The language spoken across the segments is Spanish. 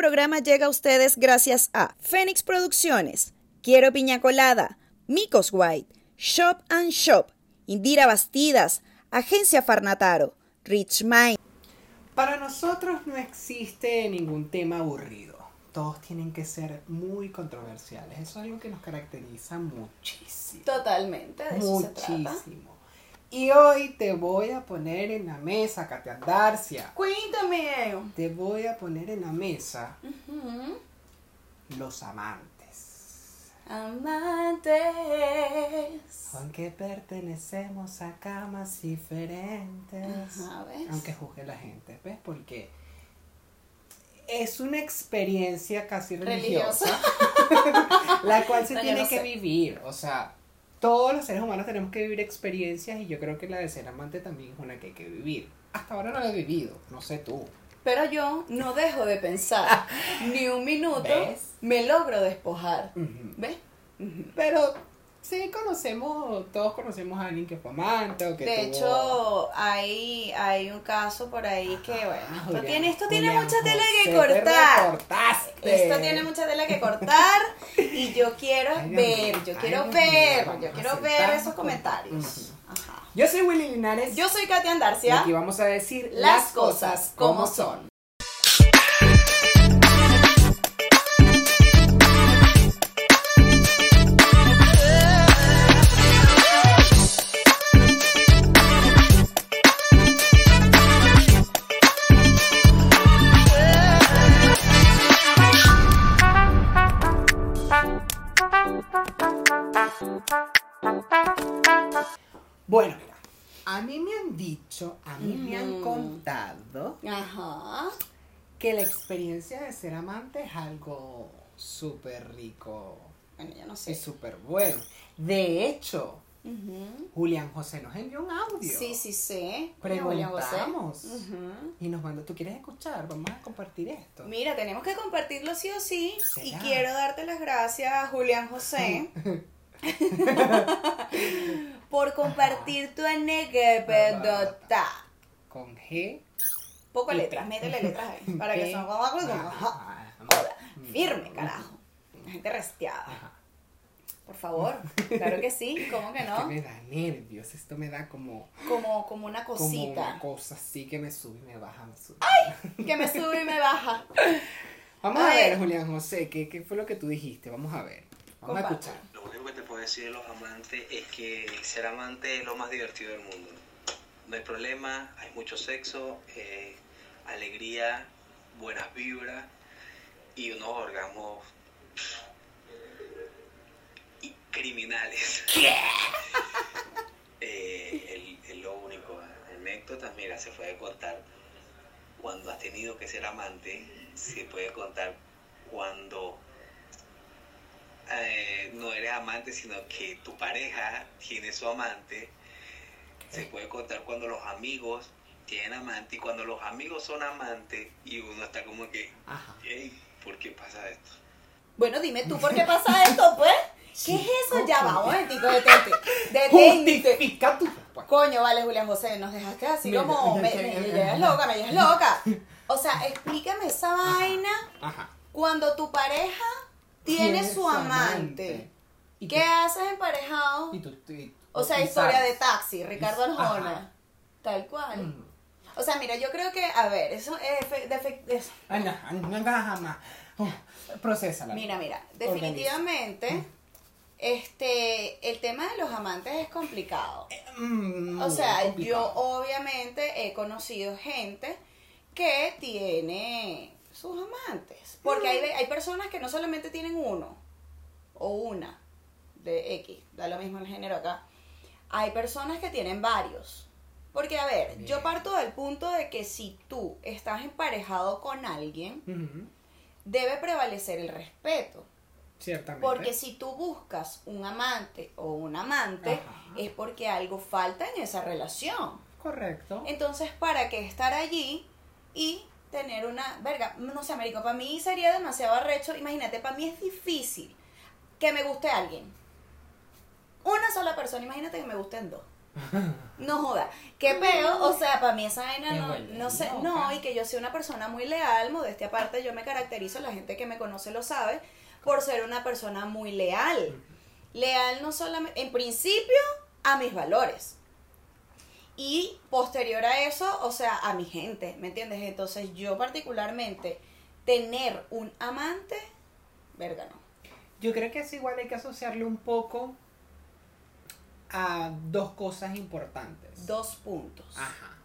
programa llega a ustedes gracias a Fénix Producciones, Quiero Piña Colada, Micos White, Shop and Shop, Indira Bastidas, Agencia Farnataro, Rich Mind. Para nosotros no existe ningún tema aburrido. Todos tienen que ser muy controversiales. Eso es algo que nos caracteriza muchísimo. Totalmente, de eso se trata. Y hoy te voy a poner en la mesa, Katia Darcia. Cuéntame. Te voy a poner en la mesa los amantes. Amantes. Aunque pertenecemos a camas diferentes. Ajá, ¿ves? Aunque juzgue la gente, ¿ves? Porque es una experiencia casi religiosa, la cual se No, tiene no que sé. vivir. O sea, todos los seres humanos tenemos que vivir experiencias y yo creo que la de ser amante también es una que hay que vivir. Hasta ahora no la he vivido, no sé tú. Pero yo no dejo de pensar ni un minuto. ¿Ves? Me logro despojar. ¿Ves? Pero sí conocemos, todos conocemos a alguien que fue amante o que De tuvo- hecho, hay, hay un caso por ahí que, bueno, Ah, esto Julián, tiene, esto tiene mucha tela que te cortar. recortaste. Esto tiene mucha tela que cortar y yo quiero Ay, ver, yo ay, quiero ver, yo quiero ver esos comentarios. Ajá. Yo soy Willy Linares. Yo soy Katia y Andarcia. aquí vamos a decir Las cosas como son. Que la experiencia de ser amante es algo súper rico Bueno, yo no y sé. súper bueno. De hecho, Ujú. Julián José nos envió un audio. Sí, sí, sí. José. Preguntamos. Ujú. Y nos mandó, ¿tú quieres escuchar? Vamos a compartir esto. Mira, tenemos que compartirlo sí o sí. Y ¿Será? quiero darte las gracias, Julián José, por compartir tu anécdota. Con G. Poco letras, métele letras ahí. Para que son como firme, carajo. La gente resteada. Por favor. Claro que sí, ¿cómo que Es que no? me da nervios, esto me da como, Como, como una como cosita. una cosa así que me sube y me baja, me sube. Que me sube y me baja. Vamos A a, ver, ver. Julián José, ¿qué, ¿qué fue lo que tú dijiste? Vamos a ver. Vamos a escuchar. Lo único que te puedo decir de los amantes es que ser amante es lo más divertido del mundo. No hay problema, hay mucho sexo, eh, alegría, buenas vibras y unos orgasmos y criminales. Eh, el, el lo único, anécdotas, mira, se puede contar cuando has tenido que ser amante, se puede contar cuando eh, no eres amante, sino que tu pareja tiene su amante. Se puede contar cuando los amigos tienen amante y cuando los amigos son amantes y uno está como que, Ajá. "Ey, ¿por qué pasa esto? Bueno, dime tú por qué pasa esto, pues. ¿Qué es eso? Ya va, un momentico, detente. Detente. Justifica tu respuesta. Coño, vale, Julián José, nos dejaste así Mira, como. Me, mira, me, llevas loca, me llevas loca. O sea, explícame esa vaina Ajá. cuando tu pareja tiene su amante. ¿Y ¿Qué tú- haces emparejado? y tú- tú- O sea, historia de taxi, Ricardo Ajá. Arjona. Tal cual. Mm. O sea, mira, yo creo que, a ver, eso es. de de- Ay, no, ay, no jamás. Oh, procésala. Mira, mira, Organiza. definitivamente, este, el tema de los amantes es complicado. Mm, O sea, yo obviamente he conocido gente que tiene sus amantes. Porque hay, hay personas que no solamente tienen uno o una de X, da lo mismo el género acá. Hay personas que tienen varios. Porque, a ver, yo parto del punto de que si tú estás emparejado con alguien, debe prevalecer el respeto. Ciertamente. Porque si tú buscas un amante o un amante, Ajá. es porque algo falta en esa relación. Correcto. Entonces, ¿para qué estar allí y tener una... Verga, no sé, Américo, para mí sería demasiado arrecho. Imagínate, para mí es difícil que me guste alguien. Una sola persona, imagínate que me gusten dos. No joda. Qué peo, o sea, para mí esa vaina no, no sé, no, y que yo soy una persona muy leal, modestia aparte, yo me caracterizo, la gente que me conoce lo sabe, por ser una persona muy leal. Leal no solamente, en principio, a mis valores. Y posterior a eso, o sea, a mi gente, ¿me entiendes? Entonces yo particularmente, tener un amante, verga no. Yo creo que es igual hay que asociarle un poco a dos cosas importantes. Dos puntos. Ajá.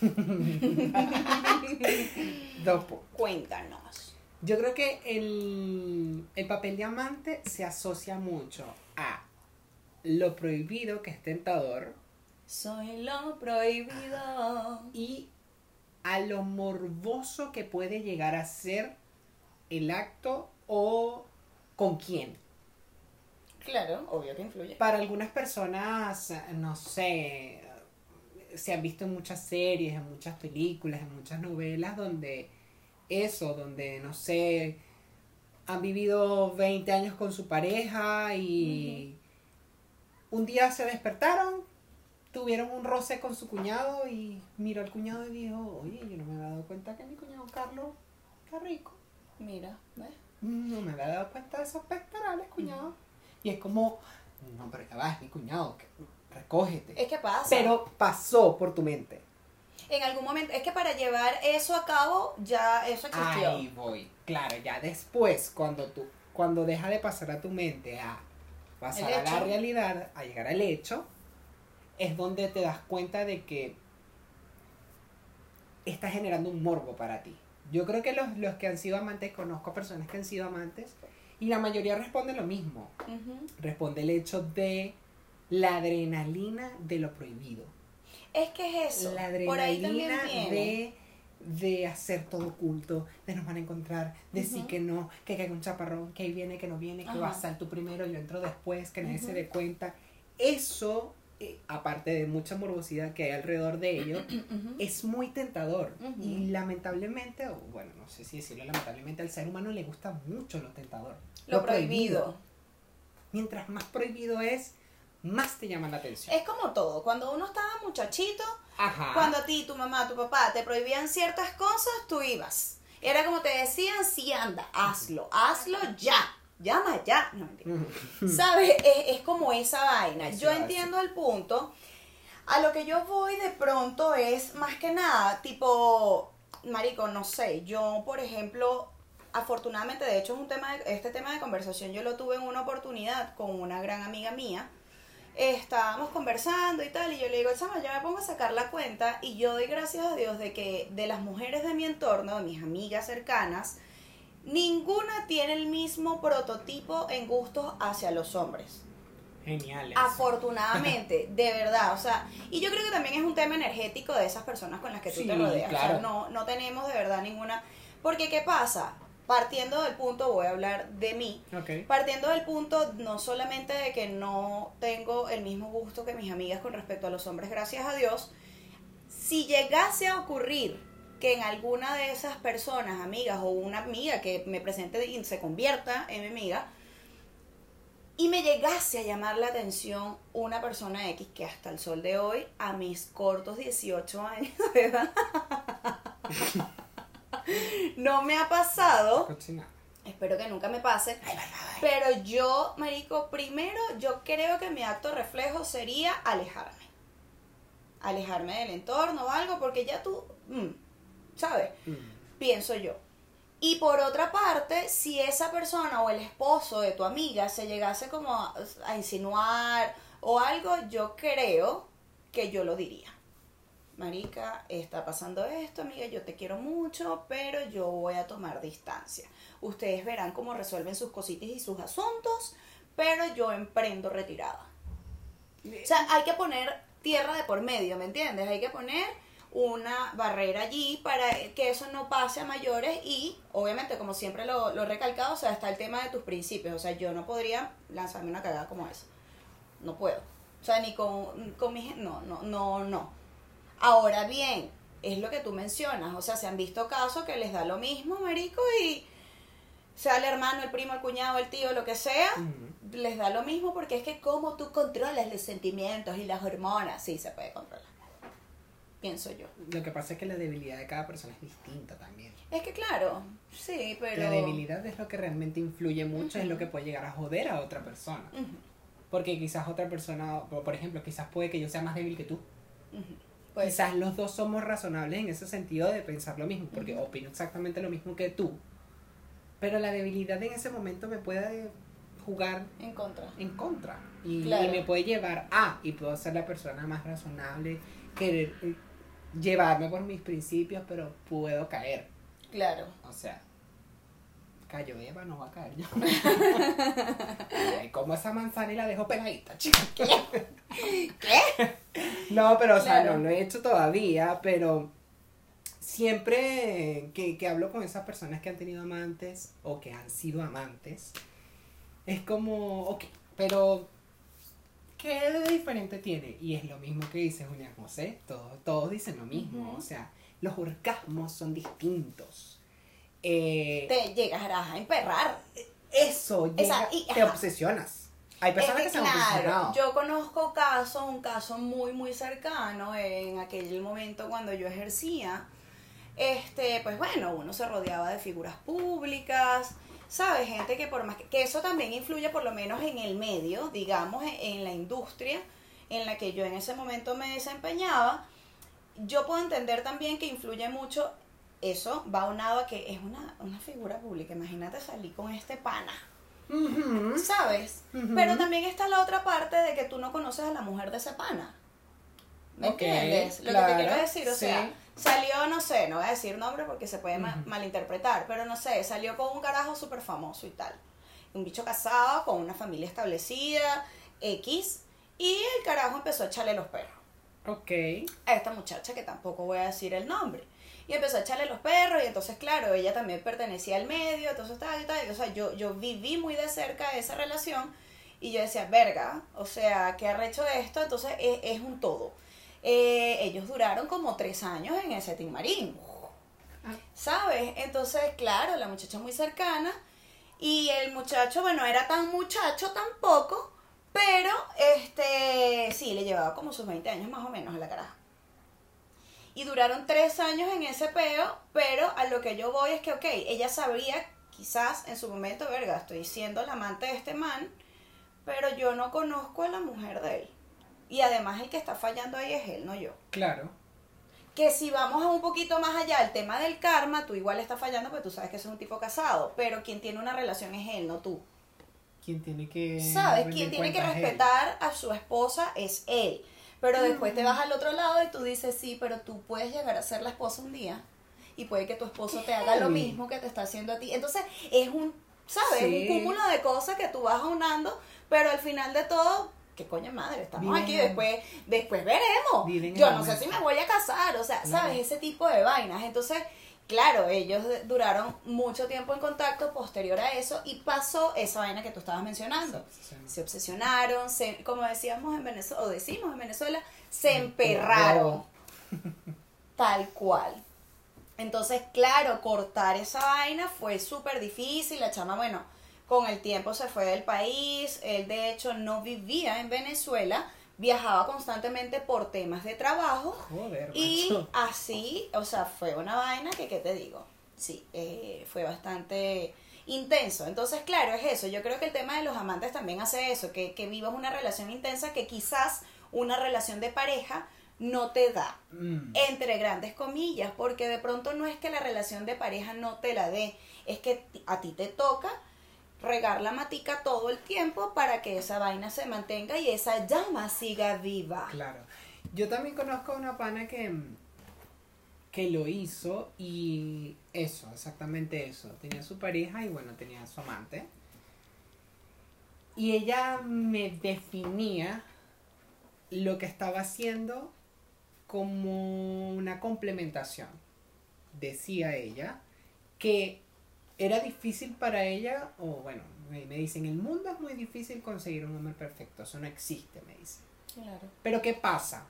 dos puntos. Cuéntanos. Yo creo que el, el papel de amante se asocia mucho a lo prohibido, que es tentador, Soy lo prohibido. y a lo morboso que puede llegar a ser el acto o con quién. Claro, obvio que influye. Para algunas personas, no sé, se han visto en muchas series, en muchas películas, en muchas novelas donde eso, donde, no sé, han vivido 20 años con su pareja y un día se despertaron, tuvieron un roce con su cuñado y miró al cuñado y dijo, oye, yo no me había dado cuenta que mi cuñado Carlos está rico. Mira, ¿ves? No me había dado cuenta de esos pectorales, cuñado. Y es como, no, pero ya va, es mi cuñado, que, recógete. Es que pasa. Pero pasó por tu mente. en algún momento, es que para llevar eso a cabo, ya eso existió. Ahí voy. Claro, ya después, cuando tú, cuando deja de pasar a tu mente a pasar a la realidad, a llegar al hecho, es donde te das cuenta de que está generando un morbo para ti. Yo creo que los, los que han sido amantes, conozco personas que han sido amantes, y la mayoría responde lo mismo. Responde el hecho de la adrenalina de lo prohibido. Es que es eso. La Por ahí también adrenalina de, de hacer todo oculto, de nos van a encontrar, de sí que no, que caiga un chaparrón, que ahí viene, que no viene, que Ajá. vas a tú primero, yo entro después, que nadie se dé cuenta. Eso, eh, aparte de mucha morbosidad que hay alrededor de ello, es muy tentador. Y lamentablemente, o bueno, no sé si decirlo lamentablemente, al ser humano le gusta mucho lo tentador. Lo prohibido. Mientras más prohibido es, más te llama la atención. Es como todo. Cuando uno estaba muchachito, Ajá. cuando a ti, tu mamá, tu papá te prohibían ciertas cosas, tú ibas. Era como te decían, sí, anda, hazlo, hazlo ya. Llama ya. No. ¿Sabes? Es, es como esa vaina. Yo entiendo el punto. A lo que yo voy de pronto es más que nada, tipo, marico, no sé, yo, por ejemplo, afortunadamente, de hecho, es un tema de- este tema de conversación yo lo tuve en una oportunidad con una gran amiga mía. Estábamos conversando y tal, y yo le digo, chama, yo me pongo a sacar la cuenta y yo doy gracias a Dios de que de las mujeres de mi entorno, de mis amigas cercanas, ninguna tiene el mismo prototipo en gustos hacia los hombres. Genial. eso. Afortunadamente, de verdad, o sea, y yo creo que también es un tema energético de esas personas con las que tú Sí, te rodeas. O sea, claro. no, no tenemos de verdad ninguna. Porque, ¿qué pasa? Partiendo del punto, voy a hablar de mí. Partiendo del punto no solamente de que no tengo el mismo gusto que mis amigas con respecto a los hombres, gracias a Dios, si llegase a ocurrir que en alguna de esas personas, amigas o una amiga que me presente y se convierta en mi amiga, y me llegase a llamar la atención una persona X que hasta el sol de hoy, a mis cortos 18 años de edad, no me ha pasado, espero que nunca me pase, pero yo, marico, primero yo creo que mi acto reflejo sería alejarme. Alejarme del entorno o algo, porque ya tú, mm, ¿sabes? Mm. Pienso yo. Y por otra parte, si esa persona o el esposo de tu amiga se llegase como a, a insinuar o algo, yo creo que yo lo diría. Marica, está pasando esto, amiga, yo te quiero mucho, pero yo voy a tomar distancia. Ustedes verán cómo resuelven sus cositas y sus asuntos, pero yo emprendo retirada. O sea, hay que poner tierra de por medio, ¿me entiendes? Hay que poner una barrera allí para que eso no pase a mayores y obviamente como siempre lo, lo he recalcado, o sea, está el tema de tus principios, o sea, yo no podría lanzarme una cagada como esa, no puedo, o sea, ni con, con mi no, no, no, no. Ahora bien, es lo que tú mencionas, o sea, se han visto casos que les da lo mismo, marico, y sea el hermano, el primo, el cuñado, el tío, lo que sea, les da lo mismo porque es que como tú controlas los sentimientos y las hormonas, sí se puede controlar. Pienso yo. Lo que pasa es que la debilidad de cada persona es distinta también. Es que claro, sí, pero... La debilidad es lo que realmente influye mucho, es lo que puede llegar a joder a otra persona. Ujú, Porque quizás otra persona, por ejemplo, quizás puede que yo sea más débil que tú. ujú. Pues, quizás los dos somos razonables en ese sentido de pensar lo mismo, porque opino exactamente lo mismo que tú. Pero la debilidad en ese momento me puede jugar en contra. en contra. Y, Claro. y me puede llevar a, y puedo ser la persona más razonable, querer eh, llevarme por mis principios, pero puedo caer. Claro. O sea, cayó Eva, no va a caer yo. Ay, como esa manzana y la dejo pegadita, chica. ¿Qué? No, pero o sea, Claro. no lo he hecho todavía, pero siempre que, que hablo con esas personas que han tenido amantes o que han sido amantes, es como, ok, pero ¿qué de diferente tiene? Y es lo mismo que dice Julián José, todos, todos dicen lo mismo, o sea, los orgasmos son distintos. Eh, Te llegarás a emperrar. eso, llega- Esa- y- te obsesionas. Hay personas Es que, se han obsesionado. yo conozco casos, un caso muy, muy cercano en aquel momento cuando yo ejercía. Este, pues bueno, uno se rodeaba de figuras públicas, ¿sabes? Gente que por más que, que eso también influye por lo menos en el medio, digamos, en, en la industria en la que yo en ese momento me desempeñaba. Yo puedo entender también que influye mucho eso, va unado a que es una, una figura pública. Imagínate salir con este pana. ¿Sabes? Pero también está la otra parte de que tú no conoces a la mujer de ese pana. ¿Me Ok, entiendes? Lo que claro, te quiero decir, o sí. sea, salió, no sé, no voy a decir nombre porque se puede Ujú. malinterpretar, pero no sé, salió con un carajo súper famoso y tal. Un bicho casado, con una familia establecida, X, y el carajo empezó a echarle los perros Ok. a esta muchacha que tampoco voy a decir el nombre. Y empezó a echarle los perros y entonces, claro, ella también pertenecía al medio, entonces tal y tal. y, O sea, yo, yo viví muy de cerca esa relación y yo decía, verga, o sea, ¿qué arrecho esto? Entonces es, es un todo. Eh, ellos duraron como tres años en ese Team Marín. Ah. ¿Sabes? Entonces, claro, la muchacha muy cercana y el muchacho, bueno, era tan muchacho tampoco, pero este, sí, le llevaba como sus 20 años más o menos a la caraja. Y duraron tres años en ese peo, pero a lo que yo voy es que, ok, ella sabría, quizás en su momento, verga, estoy siendo la amante de este man, pero yo no conozco a la mujer de él. Y además el que está fallando ahí es él, no yo. Claro. Que si vamos a un poquito más allá, el tema del karma, tú igual estás fallando porque tú sabes que ese es un tipo casado, pero quien tiene una relación es él, no tú. ¿Quién tiene que. ¿Sabes? Quien tiene que respetar a su esposa es él. Pero después te vas al otro lado y tú dices, sí, pero tú puedes llegar a ser la esposa un día y puede que tu esposo te haga lo mismo que te está haciendo a ti. Entonces es un, ¿sabes? Sí. Un cúmulo de cosas que tú vas aunando, pero al final de todo, qué coño madre, estamos aquí, después, después veremos. Yo no sé si me voy a casar, o sea. ¿sabes? Ese tipo de vainas. Entonces, claro, ellos duraron mucho tiempo en contacto posterior a eso y pasó esa vaina que tú estabas mencionando se obsesionaron, se, como decíamos en Venezuela, o decimos en Venezuela, se emperraron. Tal cual. Entonces, claro, cortar esa vaina fue súper difícil. La chama, bueno, con el tiempo se fue del país. Él, de hecho, no vivía en Venezuela. Viajaba constantemente por temas de trabajo. Joder, Y macho. así, o sea, fue una vaina que, ¿qué te digo? Sí, eh, fue bastante intenso. Entonces, claro, es eso. Yo creo que el tema de los amantes también hace eso, que, que vivas una relación intensa que quizás una relación de pareja no te da. Mm. Entre grandes comillas, porque de pronto no es que la relación de pareja no te la dé, es que a ti te toca regar la matica todo el tiempo para que esa vaina se mantenga y esa llama siga viva. Claro. Yo también conozco a una pana que, que lo hizo y eso, exactamente eso. Tenía su pareja y bueno, tenía su amante. Y ella me definía lo que estaba haciendo como una complementación. Decía ella que era difícil para ella, o bueno, me me dicen, el mundo es muy difícil conseguir un hombre perfecto, eso no existe, me dicen. Claro. Pero ¿qué pasa?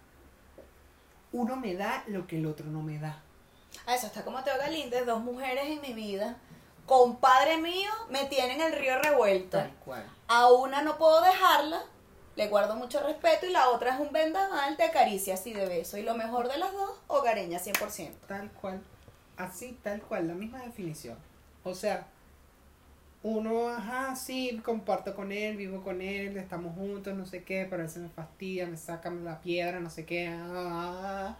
Uno me da lo que el otro no me da. Ah, eso está como Teo Galíndez, dos mujeres en mi vida compadre mío me tiene en el río revuelto. Tal cual. A una no puedo dejarla, le guardo mucho respeto y la otra es un vendaval de caricias y de beso. Y lo mejor de las dos, hogareña 100%. Tal cual. Así, tal cual, la misma definición. O sea, uno, ajá, sí, comparto con él, vivo con él, estamos juntos, no sé qué, pero él se me fastidia, me saca la piedra, no sé qué. ah,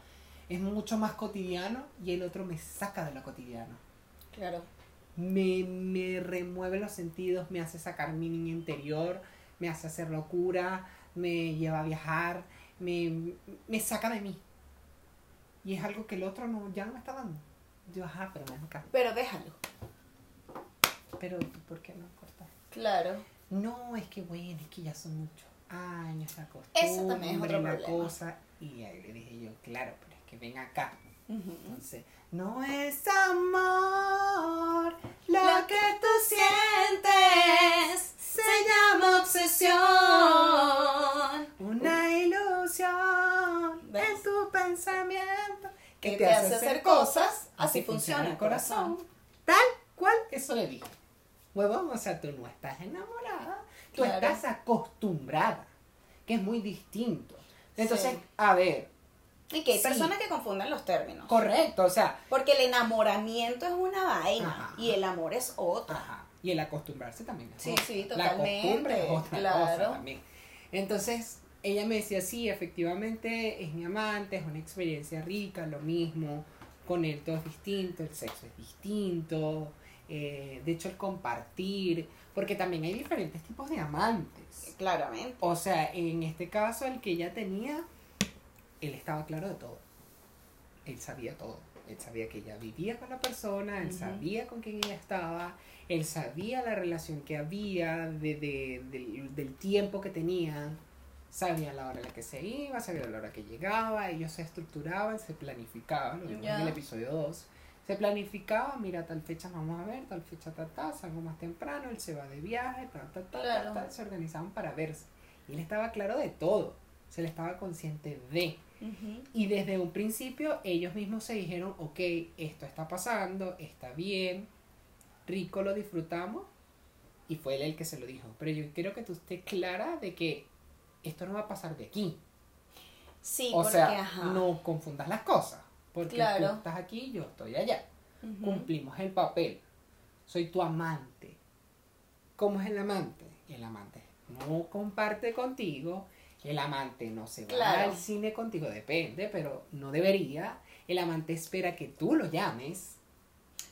es mucho más cotidiano y el otro me saca de lo cotidiano. Claro. Me, me remueve los sentidos, me hace sacar mi niña interior, me hace hacer locura, me lleva a viajar, me, me saca de mí. Y es algo que el otro no, ya no me está dando. Yo, ajá, pero me encanta. Pero déjalo. Pero, ¿por qué no cortar? Claro. No, es que bueno, es que ya son muchos años, la Eso también es otro la problema. cosa. Y ahí le dije yo, claro, pero es que ven acá. Entonces, no es amor lo, que tú sientes se llama obsesión. Una ilusión ¿Ves? en tu pensamiento Que te hace hacer cosas, así funciona el Tal cual, eso le dije. Huevón, o sea, tú no estás enamorada, tú Claro. estás acostumbrada, que es muy distinto. Entonces, Sí. a ver, Y que hay Sí. personas que confunden los términos. correcto, o sea, Porque el enamoramiento es una vaina Ajá. y el amor es otra. Ajá. Y el acostumbrarse también es Sí, otra. sí, La totalmente, costumbre es otra claro. cosa también. Entonces, ella me decía, sí, efectivamente es mi amante, es una experiencia rica, lo mismo, con él todo es distinto, el sexo es distinto, eh, de hecho el compartir, porque también hay diferentes tipos de amantes. Claramente. O sea, en este caso el que ella tenía, él estaba claro de todo. Él sabía todo. Él sabía que ella vivía con la persona, él sabía con quién ella estaba, él sabía la relación que había, de, de- del, del tiempo que tenían, sabía la hora en la que se iba, sabía la hora que llegaba, ellos se estructuraban, se planificaban, lo vimos en el episodio 2. Se planificaba, mira, tal fecha vamos a ver, tal fecha tal, tal, salgo más temprano, él se va de viaje, tal, tal, tal, Claro. tal, se organizaban para verse. Y él estaba claro de todo, se le estaba consciente de. Y desde un principio ellos mismos se dijeron, ok, esto está pasando, está bien, rico lo disfrutamos. Y fue él el que se lo dijo. Pero yo quiero que tú estés clara de que esto no va a pasar de aquí. Sí, o porque, sea, ajá. no confundas las cosas. Porque Claro. tú estás aquí, yo estoy allá. Cumplimos el papel. Soy tu amante. ¿Cómo es el amante? El amante no comparte contigo. El amante no se va Claro. al cine contigo, depende, pero no debería. El amante espera que tú lo llames.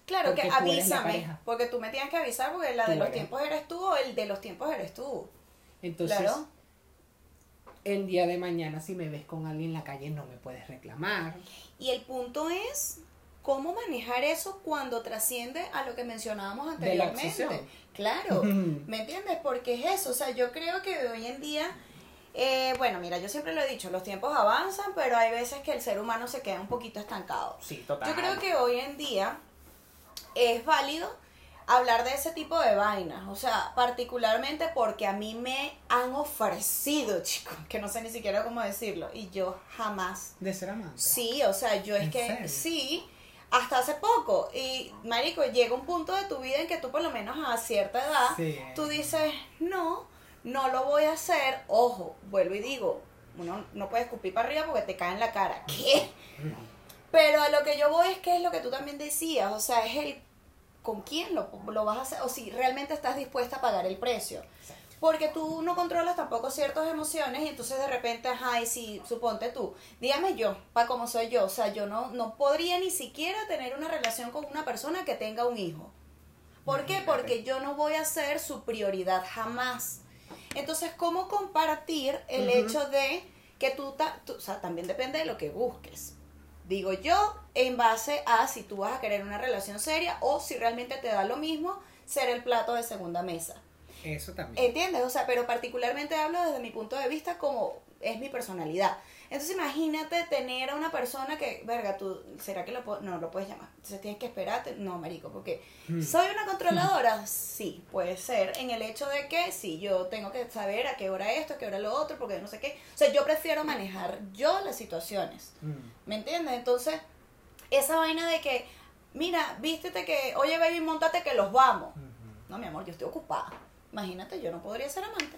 Claro, que avísame. Porque tú me tienes que avisar porque la Tú de los eres. tiempos eres tú o el de los tiempos eres tú. Entonces, Claro. El día de mañana, si me ves con alguien en la calle, no me puedes reclamar. Y el punto es cómo manejar eso cuando trasciende a lo que mencionábamos De la anteriormente. Claro, ¿me entiendes? Porque es eso, o sea, yo creo que hoy en día, eh, bueno, mira, yo siempre lo he dicho, los tiempos avanzan, pero hay veces que el ser humano se queda un poquito estancado. Sí, total. Yo creo que hoy en día es válido hablar de ese tipo de vainas, o sea, particularmente porque a mí me han ofrecido, chicos, que no sé ni siquiera cómo decirlo, y yo jamás De ser amante. Sí, o sea, yo es ¿En que serio? sí, hasta hace poco. Y, Marico, llega un punto de tu vida en que tú, por lo menos a cierta edad, Sí. tú dices, no, no lo voy a hacer. Ojo, vuelvo y digo, uno no puede escupir para arriba porque te cae en la cara. ¿Qué? Pero a lo que yo voy es que es lo que tú también decías, o sea, es el con quién lo, lo vas a hacer, o si realmente estás dispuesta a pagar el precio. Porque tú no controlas tampoco ciertas emociones y entonces de repente, ajá, y si, suponte tú, dígame yo, para como soy yo, o sea, yo no, no podría ni siquiera tener una relación con una persona que tenga un hijo. ¿Por qué? Porque yo no voy a ser su prioridad jamás. Entonces, ¿cómo compartir el hecho de que tú, ta- tú- o sea, también depende de lo que busques. Digo yo, en base a si tú vas a querer una relación seria o si realmente te da lo mismo ser el plato de segunda mesa. Eso también. ¿Entiendes? O sea, pero particularmente hablo desde mi punto de vista como es mi personalidad. Entonces imagínate tener a una persona que, verga, tú, ¿será que lo puedo? No, lo puedes llamar. Entonces tienes que esperarte. No, marico, porque Hmm. ¿soy una controladora? Sí, puede ser. En el hecho de que sí, yo tengo que saber a qué hora esto, a qué hora lo otro, porque no sé qué. O sea, yo prefiero manejar yo las situaciones. Mm. ¿Me entiendes? Entonces, esa vaina de que mira, vístete que, oye, baby, montate que los vamos. No, mi amor, yo estoy ocupada. Imagínate, yo no podría ser amante.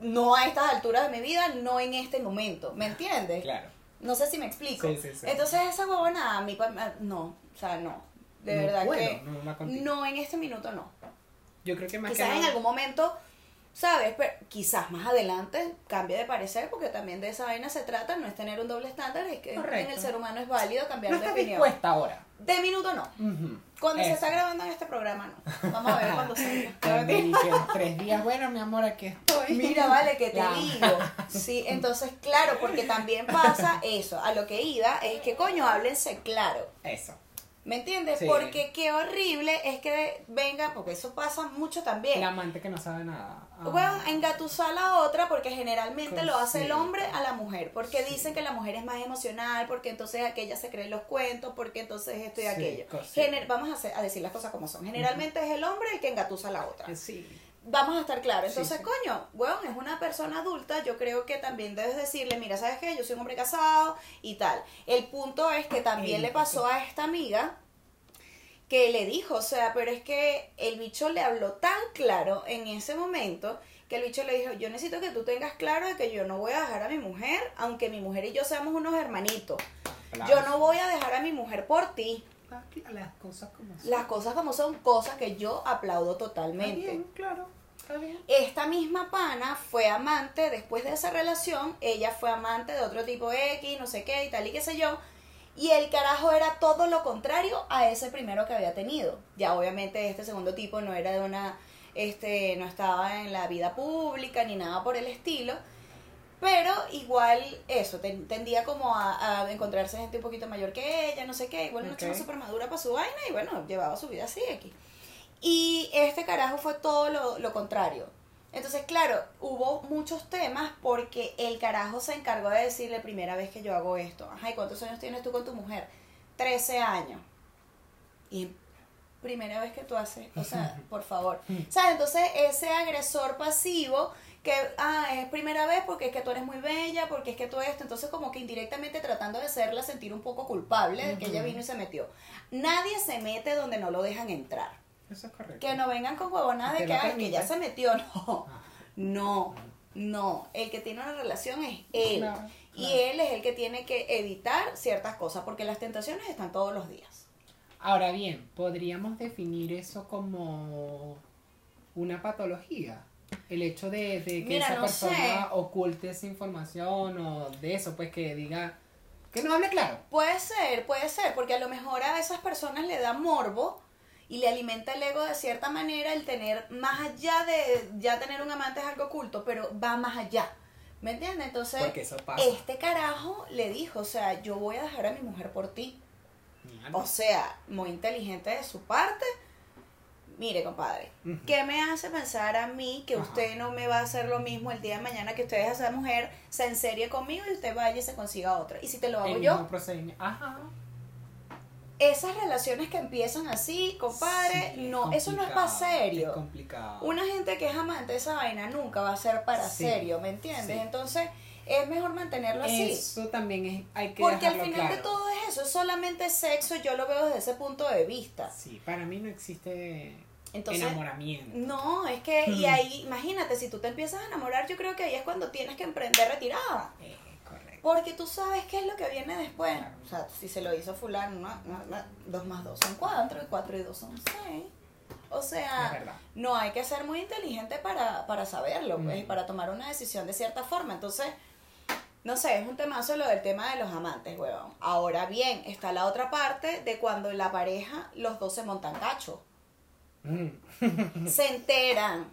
No a estas alturas de mi vida, no en este momento. ¿Me entiendes? Claro. No sé si me explico. Sí, sí, sí. Entonces esa huevona a mí, no, o sea, no. De No verdad puedo, que no no en este minuto no. Yo creo que más Quizás que en nada- algún momento, ¿sabes? Pero quizás más adelante cambie de parecer porque también de esa vaina se trata, no es tener un doble estándar, es que Correcto. en el ser humano es válido cambiar no de opinión. dispuesta ahora. De minuto no. Cuando se está grabando en este programa no. Vamos a ver cuando salga. Tres días, bueno, mi amor, aquí estoy. Mira, vale, que te Ya. digo. Sí, entonces, claro, porque también pasa eso. A lo que iba es que, coño, háblense claro. Eso. ¿Me entiendes? Sí. Porque qué horrible es que venga, porque eso pasa mucho también. El amante que no sabe nada. Ah. Bueno, engatusar a la otra porque generalmente Pues lo hace sí. el hombre a la mujer, porque dicen que la mujer es más emocional, porque entonces aquella se cree los cuentos, porque entonces esto y Sí, aquello. Gener- vamos a, hacer- a decir las cosas como son. Generalmente es el hombre el que engatusa a la otra. Sí. Vamos a estar claros. Entonces, coño, weón, es una persona adulta. Yo creo que también debes decirle, mira, ¿sabes qué? Yo soy un hombre casado y tal. El punto es que también le pasó a esta amiga que le dijo, o sea, pero es que el bicho le habló tan claro en ese momento que el bicho le dijo, yo necesito que tú tengas claro de que yo no voy a dejar a mi mujer, aunque mi mujer y yo seamos unos hermanitos. Yo no voy a dejar a mi mujer por ti. Aquí, Las cosas como son. Las cosas como son cosas que yo aplaudo Está totalmente. bien, claro. Está bien. Esta misma pana fue amante después de esa relación, ella fue amante de otro tipo X, no sé qué y tal y qué sé yo, y el carajo era todo lo contrario a ese primero que había tenido. Ya obviamente este segundo tipo no era de una, este, no estaba en la vida pública ni nada por el estilo, pero igual eso, ten- tendía como a, a encontrarse gente un poquito mayor que ella, no sé qué, igual una Ok. chama súper madura para su vaina y bueno, llevaba su vida así X. Y este carajo fue todo lo, lo contrario. Entonces, claro, hubo muchos temas porque el carajo se encargó de decirle primera vez que yo hago esto. Ajá, ¿y cuántos años tienes tú con tu mujer? 13 años. Y primera vez que tú haces, o sea, por favor. ¿Sabes? Entonces, ese agresor pasivo que, ah, es primera vez porque es que tú eres muy bella, porque es que tú esto, entonces como que indirectamente tratando de hacerla sentir un poco culpable de que ella vino y se metió. Nadie se mete donde no lo dejan entrar. Eso es correcto. Que no vengan con huevonadas de Que lo ay, que ya se metió. No, Ah. no, no. El que tiene una relación es él. Claro, Y claro. él es el que tiene que evitar ciertas cosas, porque las tentaciones están todos los días. Ahora bien, podríamos definir eso como una patología. El hecho de, de que Mira, esa no persona sé. oculte esa información o de eso, pues que diga que no hable claro. Puede ser, puede ser, porque a lo mejor a esas personas le da morbo y le alimenta el ego de cierta manera el tener más allá de ya tener un amante es algo oculto, pero va más allá. ¿Me entiendes? Entonces, Porque eso pasa. este carajo le dijo, o sea, yo voy a dejar a mi mujer por ti. Mierda. O sea, muy inteligente de su parte. Mire, compadre. ¿qué me hace pensar a mí que Ajá. usted no me va a hacer lo mismo el día de mañana que usted deja a esa mujer, se enserie conmigo y usted vaya y se consiga otra? Y si te lo hago El yo, mismo. Ajá. Esas relaciones que empiezan así, compadre, Sí, es no, eso no es para serio. Es complicado. Una gente que es amante de esa vaina nunca va a ser para Sí, serio, ¿me entiendes? sí. Entonces, es mejor mantenerlo así. Eso también es, hay que Porque al final de todo es eso, es solamente sexo, yo lo veo desde ese punto de vista. Sí, para mí no existe Entonces, enamoramiento. No, es que, y ahí, imagínate, si tú te empiezas a enamorar, yo creo que ahí es cuando tienes que emprender retirada. Porque tú sabes qué es lo que viene después. O sea, si se lo hizo fulano, no, no, no, dos más dos son cuatro, y cuatro y dos son seis. O sea, no hay que ser muy inteligente para, para saberlo, pues, y Mm. para tomar una decisión de cierta forma. Entonces, no sé, es un temazo lo del tema de los amantes, huevón. Ahora bien, está la otra parte de cuando la pareja, los dos se montan cacho Mm. se enteran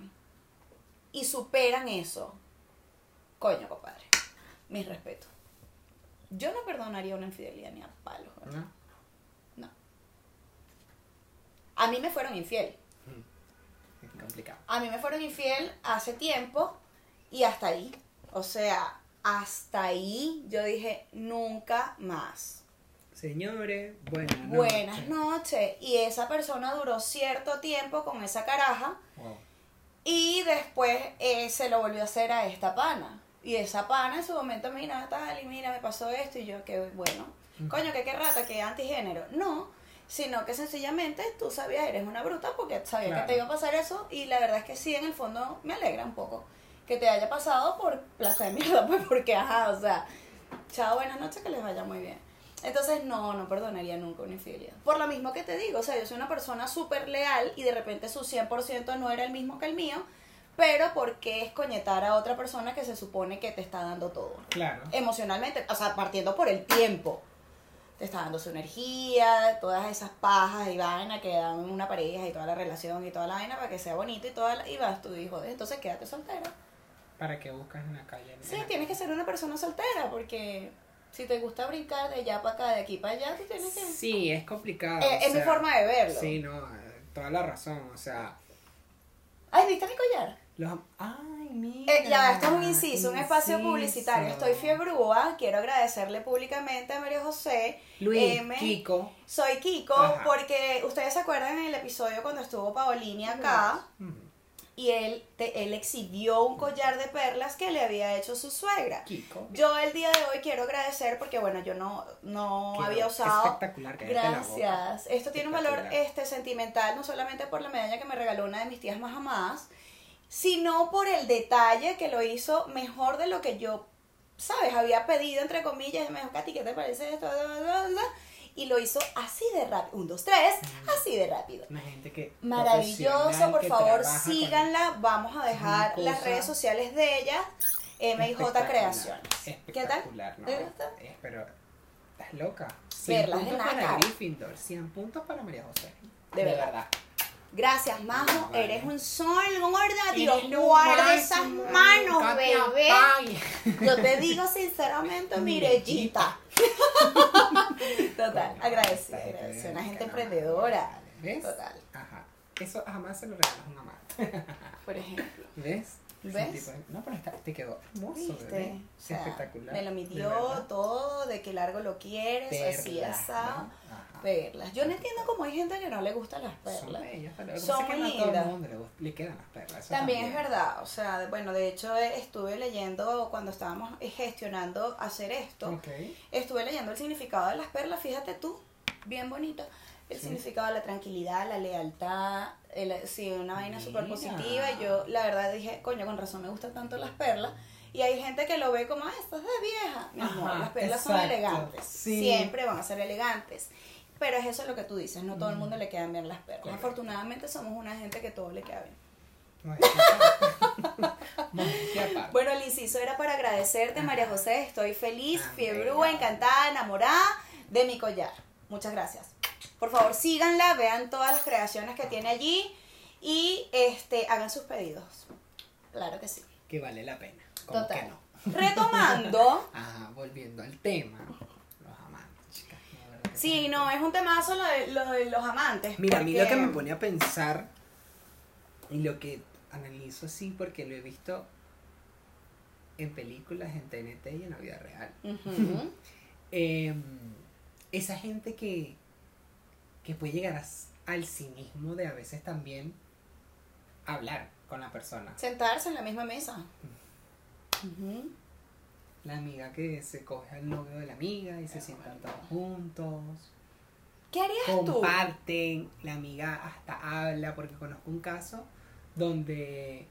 y superan eso. Coño, compadre. Mis respetos. Yo no perdonaría una infidelidad ni a palos. ¿No? No. A mí me fueron infiel. Es complicado. A mí me fueron infiel hace tiempo y hasta ahí. O sea, hasta ahí yo dije nunca más. Señores, buenas noches. Buenas noches. Y esa persona duró cierto tiempo con esa caraja. Wow. Y después eh, se lo volvió a hacer a esta pana. Y esa pana en su momento, mira, tal, y mira, me pasó esto. Y yo, que bueno. Coño, que qué rata, que antigénero. No, sino que sencillamente tú sabías, eres una bruta porque sabías Claro. que te iba a pasar eso y la verdad es que sí, en el fondo me alegra un poco que te haya pasado por plaza de mierda, pues porque, ajá, o sea, chao, buenas noches, que les vaya muy bien. Entonces, no, no perdonaría nunca una infidelidad. Por lo mismo que te digo, o sea, yo soy una persona súper leal y de repente su 100% no era el mismo que el mío, pero ¿por qué escoñetar a otra persona que se supone que te está dando todo? Claro. Emocionalmente, o sea, partiendo por el tiempo. Te está dando su energía, todas esas pajas y vaina que dan una pareja y toda la relación y toda la vaina para que sea bonito y toda la, y vas tú hijo entonces quédate soltera. ¿Para qué buscas en la calle? Sí, tienes que ser una persona soltera porque si te gusta brincar de allá para acá, de aquí para allá, tú tienes que... Sí, es complicado. Eh, es mi forma de verlo. Sí, no, toda la razón. O sea, Ay, ¿viste mi collar? Los. Ay, mira. Eh, ya, esto es un inciso, un espacio inciso. publicitario. Estoy fiebrúa, quiero agradecerle públicamente a María José. Luis, M. Kiko. Soy Kiko, Ajá. porque ustedes se acuerdan en el episodio cuando estuvo Paolini acá Mm, y él, te- él exhibió un collar de perlas que le había hecho su suegra. Kiko. Yo el día de hoy quiero agradecer porque bueno, yo no, no había usado. espectacular, cállate la boca. Gracias. Esto tiene un valor Espectacular. este sentimental, no solamente por la medalla que me regaló una de mis tías más amadas, sino por el detalle que lo hizo mejor de lo que yo, ¿sabes? Había pedido, entre comillas, y me dijo, Katy, ¿qué te parece esto? Y lo hizo así de rápido. Un, dos, tres, así de rápido. Una gente que. Maravilloso, por que favor, con- síganla. Vamos a dejar las redes sociales de ella, MJ Creaciones. ¿Qué tal? Espectacular, ¿no? ¿Te gusta? Eh, pero. Estás loca. 100 Perlas de puntos para. Gryffindor, 100 puntos para María José. De verdad. Gracias, Majo. Eres un sol, gorda. Dios guarde esas manos, Katia bebé. Pay. Yo te digo sinceramente, mirellita. Total, agradecida, agradecida. Una gente emprendedora. ¿Ves? Total. Ajá. Eso jamás se lo regalas a un amante. Por ejemplo. ¿Ves? ¿Ves? De- No, pero está- te quedó hermoso, ¿Viste? bebé. O sea, Espectacular. Me lo midió todo, de qué largo lo quieres, así, asado. ¿no? Perlas. Yo no entiendo cómo hay gente que no le gustan las perlas. Son bellas, pero Son muy todo el mundo le, quedan las perlas. eso También es verdad, o sea, de- bueno, de hecho eh, estuve leyendo cuando estábamos eh, gestionando hacer esto, estuve leyendo el significado de las perlas, fíjate tú, bien bonito, el Sí. significado de la tranquilidad, la lealtad, el, sí, una vaina súper positiva, y yo la verdad dije, coño, con razón me gustan tanto las perlas, y hay gente que lo ve como, ah, estás de vieja, mi amor, Ajá, las perlas son elegantes, sí. siempre van a ser elegantes. Pero es eso lo que tú dices, no todo el mundo le quedan bien las perlas. Correcto. Afortunadamente somos una gente que todo le queda bien. Bueno, el inciso era para agradecerte, María José. Estoy feliz, Ah, fiebrúa, encantada, enamorada de mi collar. Muchas gracias. Por favor, síganla, vean todas las creaciones que tiene allí y este hagan sus pedidos. Claro que sí. que vale la pena. Que Total. no. Retomando, Ajá, volviendo al tema. Los amantes, chicas. no, ¿verdad que sí, no, es un temazo lo de, lo de los amantes. Mira, a mí lo porque- que me pone a pensar y lo que analizo así porque lo he visto en películas, en TNT y en la vida real. Eh, esa gente que, que puede llegar a al cinismo de a veces también hablar con la persona. Sentarse en la misma mesa. Ujú. La amiga que se coge al novio de la amiga y se sientan todos juntos. ¿Qué harías tú? comparten, la amiga hasta habla, porque conozco un caso donde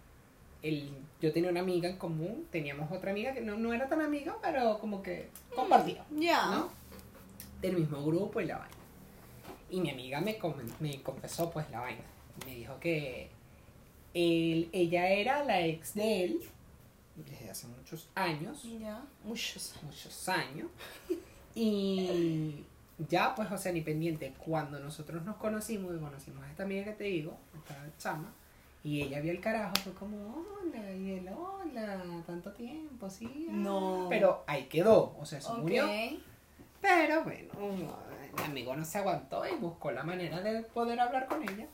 el, yo tenía una amiga en común, teníamos otra amiga que no, no era tan amiga, pero como que compartía, Ya. ¿no? Del mismo grupo y la vaina. Y mi amiga me, comen- me confesó pues la vaina. Me dijo que él, ella era la ex de él desde hace muchos años Ya. Muchos. muchos años. Y ya, pues, o sea, ni pendiente. Cuando nosotros nos conocimos y conocimos a esta amiga que te digo, esta chama, y ella vio el carajo, fue como, hola, y él, hola, tanto tiempo, sí. ah". No. Pero ahí quedó, o sea, se murió. Pero bueno, el amigo no se aguantó y buscó la manera de poder hablar con ella.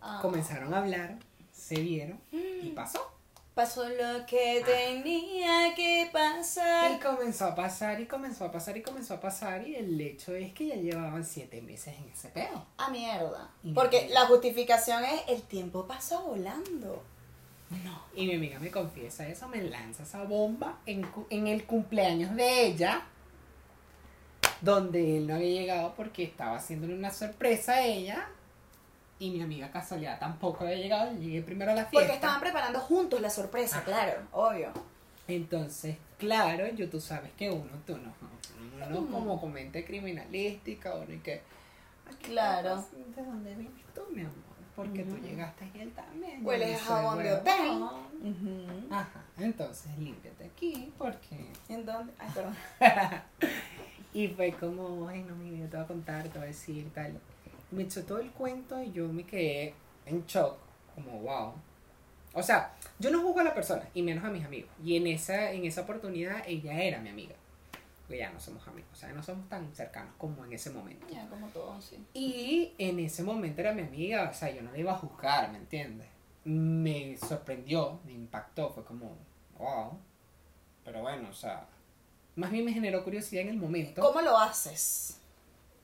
Ah. Comenzaron a hablar, se vieron y pasó. Pasó lo que tenía que Y pasar. comenzó a pasar y comenzó a pasar y comenzó a pasar y el hecho es que ya llevaban siete meses en ese peo. A mierda. Y Porque la justificación es el tiempo pasa volando. No. Y mi amiga me confiesa eso, me lanza esa bomba en, en el cumpleaños de ella. donde él no había llegado porque estaba haciéndole una sorpresa a ella y mi amiga casualidad tampoco había llegado, llegué primero a la fiesta. Porque estaban preparando juntos la sorpresa, Ajá. claro, obvio. Entonces, claro, yo tú sabes que uno, tú no, uno Mm. como con mente criminalística, uno y que... "Ay, ¿qué Claro. ¿De dónde vienes tú, mi amor? Porque tú Ujú. llegaste y él también. Hueles jabón de huevón". hotel. Ujú. Ajá, entonces límpiate aquí porque... ¿En dónde? Ay, perdón. y fue como, ay no, mi vida, te voy a contar, te voy a decir tal. Me echó todo el cuento y yo me quedé en shock, como wow. O sea, yo no juzgo a la persona, y menos a mis amigos. Y en esa, en esa oportunidad ella era mi amiga. Porque ya no somos amigos, o sea, no somos tan cercanos como en ese momento. Ya, como todo, sí. Y en ese momento era mi amiga, o sea, yo no la iba a juzgar, ¿me entiendes? Me sorprendió, me impactó, fue como, wow. Pero bueno, o sea, más bien me generó curiosidad en el momento. ¿Cómo lo haces?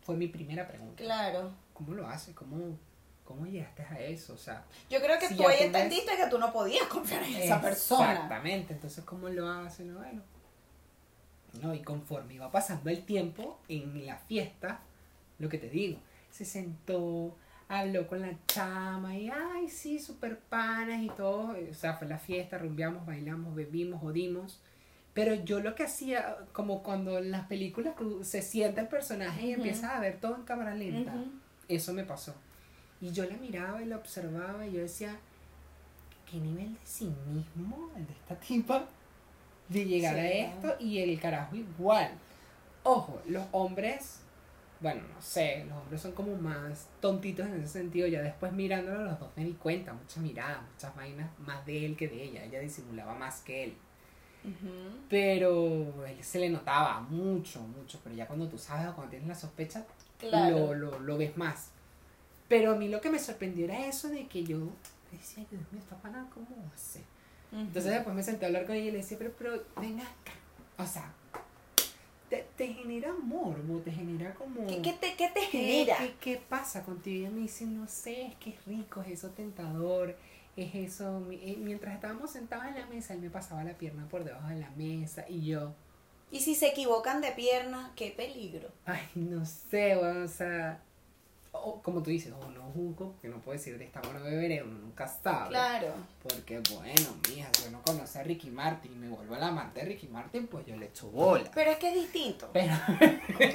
Fue mi primera pregunta. Claro. ¿Cómo lo haces? ¿Cómo, ¿Cómo llegaste a eso? O sea, Yo creo que Si tú ahí entendiste que tú no podías confiar en esa persona. Exactamente, entonces ¿cómo lo hace? No, bueno. No, y conforme iba pasando el tiempo en la fiesta, lo que te digo, se sentó, habló con la chama y ay, sí, super panas y todo. O sea, fue la fiesta, rumbeamos, bailamos, bebimos, jodimos. Pero yo lo que hacía, como cuando en las películas tú, se sienta el personaje y empiezas a ver todo en cámara lenta. Eso me pasó. Y yo la miraba y la observaba y yo decía, ¿qué nivel de cinismo el de esta tipa de llegar Sí. a esto? Y el carajo igual. Ojo, los hombres, bueno, no sé, los hombres son como más tontitos en ese sentido. Ya después mirándolo los dos me di cuenta, muchas miradas, muchas vainas más de él que de ella. Ella disimulaba más que él. Pero él se le notaba mucho, mucho. Pero ya cuando tú sabes o cuando tienes la sospecha, Claro. lo, lo, lo ves más. Pero a mí lo que me sorprendió era eso de que yo decía, Dios mío, esta pana, ¿cómo hace? Entonces después me senté a hablar con ella y le decía, pero, pero ven acá. O sea, te, te genera morbo, te genera como... ¿Qué, qué te, ¿Qué te ¿Qué, genera? qué, qué pasa contigo? Y ella me dice, no sé, es que es rico, es eso tentador, es eso. eh, Mientras estábamos sentados en la mesa, él me pasaba la pierna por debajo de la mesa y yo, Y si se equivocan de pierna, qué peligro. ay, no sé, bueno, o sea, o, como tú dices, o no juzgo, que no puedo decir de esta mano beberé, uno nunca sabe. Claro. Porque bueno, mija, si uno conoce a Ricky Martin y me vuelvo al amante de Ricky Martin, pues yo le echo bola. Pero es que es distinto. Pero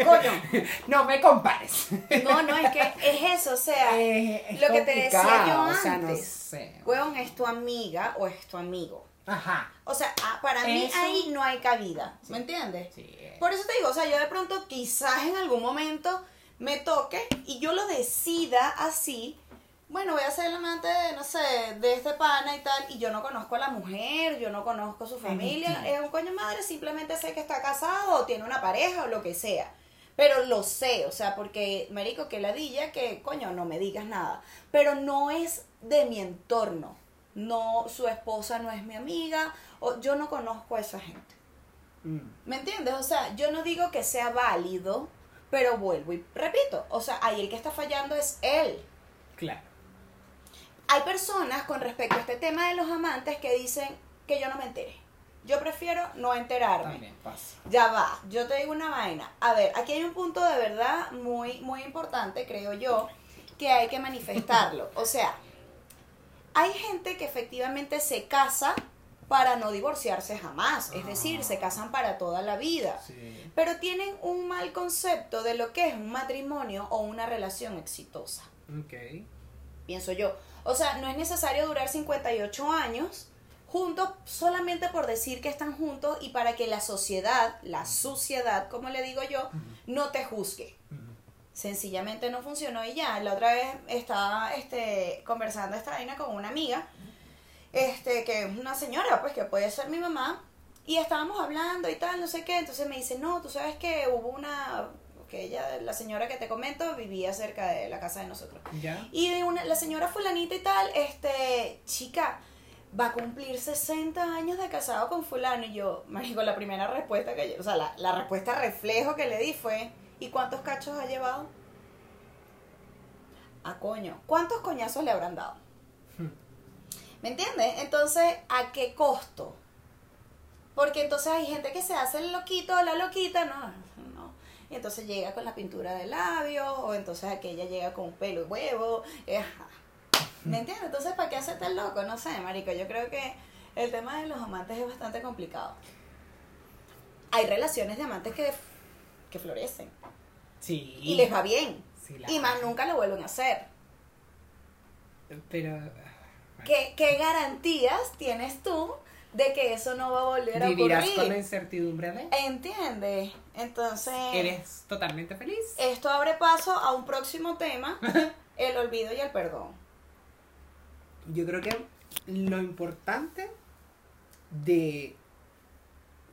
Coño. no me compares. No, no, es que es eso, o sea, es lo que te decía yo complicado, o sea, no antes. sé. huevón, es tu amiga o es tu amigo. Ajá. O sea, ah, para mí Eso- ahí no hay cabida. Sí. ¿Me entiendes? Sí. Por eso te digo, o sea, yo de pronto quizás en algún momento me toque y yo lo decida así. Bueno, voy a ser el amante de, no sé, de este pana y tal, y yo no conozco a la mujer, yo no conozco su familia, es un coño madre, simplemente sé que está casado o tiene una pareja o lo que sea. Pero lo sé, o sea, porque, marico, que ladilla, que coño, no me digas nada. Pero no es de mi entorno. No, su esposa no es mi amiga, o yo no conozco a esa gente. Mm. ¿Me entiendes? O sea, yo no digo que sea válido, pero vuelvo y repito, o sea, ahí el que está fallando es él. Claro. Hay personas con respecto a este tema de los amantes que dicen que yo no me enteré. Yo prefiero no enterarme. También pasa. Ya va, yo te digo una vaina. A ver, aquí hay un punto de verdad muy, muy importante, creo yo, que hay que manifestarlo. O sea, hay gente que efectivamente se casa para no divorciarse jamás. Es decir, se casan para toda la vida. Sí. Pero tienen un mal concepto de lo que es un matrimonio o una relación exitosa, Ok. pienso yo. O sea, no es necesario durar 58 años juntos solamente por decir que están juntos y para que la sociedad, la suciedad, como le digo yo, no te juzgue. Ujú. Sencillamente no funcionó y ya. La otra vez estaba este, conversando esta vaina con una amiga, este, que es una señora, pues que puede ser mi mamá, y estábamos hablando y tal, no sé qué. Entonces me dice, no, tú sabes que hubo una, que ella, la señora que te comento, vivía cerca de la casa de nosotros. ¿Ya? Y de una, la señora fulanita y tal, este, chica, va a cumplir 60 años de casado con fulano. Y yo, marico, la primera respuesta que yo, o sea, la, la respuesta reflejo que le di fue, ¿y cuántos cachos ha llevado? A coño, ¿cuántos coñazos le habrán dado? Hmm. ¿Me entiendes? Entonces, ¿a qué costo? Porque entonces hay gente que se hace el loquito o la loquita, no, no. y entonces llega con la pintura de labios, o entonces aquella llega con un pelo y huevo. eh. ¿Me entiendes? Entonces, ¿para qué hacerte el loco? No sé, marico, yo creo que el tema de los amantes es bastante complicado. Hay relaciones de amantes que, que florecen Sí. y les va bien. Sí, la- Y más nunca lo vuelven a hacer. Pero. ¿Qué, qué garantías tienes tú de que eso no va a volver a Vivirás con la ocurrir? incertidumbre de. ¿Entiendes? Entonces, ¿Eres totalmente feliz? esto abre paso a un próximo tema, el olvido y el perdón. Yo creo que lo importante de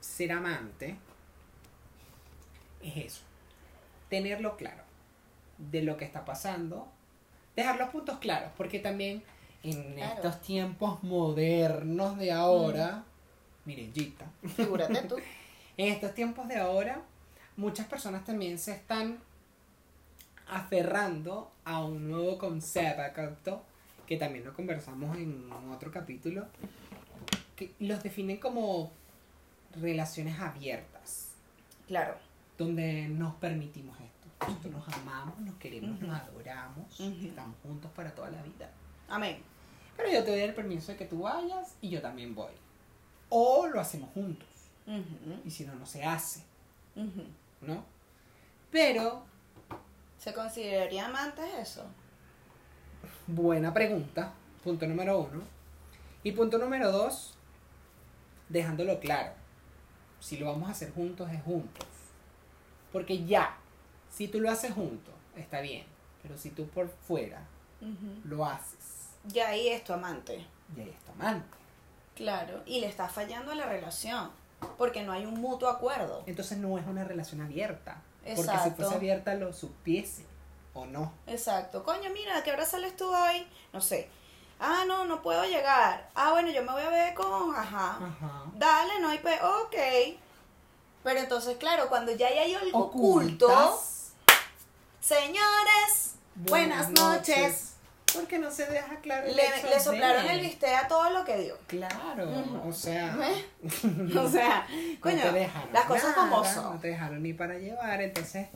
ser amante es eso. Tenerlo claro de lo que está pasando. Dejar los puntos claros, porque también en Claro. estos tiempos modernos de ahora, miren, Gita, Figúrate tú. en estos tiempos de ahora, muchas personas también se están aferrando a un nuevo concepto, que también lo conversamos en otro capítulo, que los definen como relaciones abiertas, Claro. Donde nos permitimos esto. Nosotros nos amamos, nos queremos, nos adoramos, estamos juntos para toda la vida. Amén. Pero yo te doy el permiso de que tú vayas y yo también voy. O lo hacemos juntos. Y si no, no se hace. ¿no? Pero, ¿Se consideraría amantes eso? buena pregunta, punto número uno. Y punto número dos, dejándolo claro. Si lo vamos a hacer juntos, es juntos. Porque ya, si tú lo haces juntos, está bien. Pero si tú por fuera lo haces, Ya ahí es tu amante. y ahí está mal. Claro. Y le está fallando a la relación. Porque no hay un mutuo acuerdo. Entonces no es una relación abierta. Porque si Exacto. fuese abierta lo supiese o no. Exacto. Coño, mira, ¿a qué hora sales tú hoy? No sé. Ah, no, no puedo llegar. Ah, bueno, yo me voy a ver con... Ajá. Ajá. Dale, no hay pe... Ok. Pero entonces, claro, cuando ya hay algo oculto... Ocultas. Señores, buenas, noches. Porque no se deja claro. el Le, hecho le soplaron el bistec a todo lo que dio. Claro, o sea. ¿Eh? O sea, coño, no te dejaron las cosas nada, como son. No te dejaron ni para llevar, entonces.